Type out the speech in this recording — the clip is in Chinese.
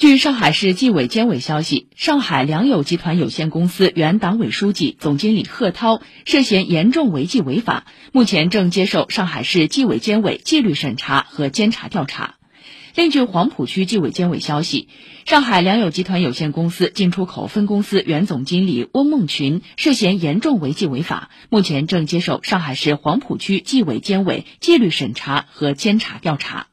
据上海市纪委监委消息，上海良友集团有限公司原党委书记、总经理贺涛涉嫌严重违纪违法，目前正接受上海市纪委监委纪律审查和监察调查。另据黄浦区纪委监委消息，上海良友集团有限公司进出口分公司原总经理翁梦群涉嫌严重违纪违法，目前正接受上海市黄浦区纪委监委纪律审查和监察调查。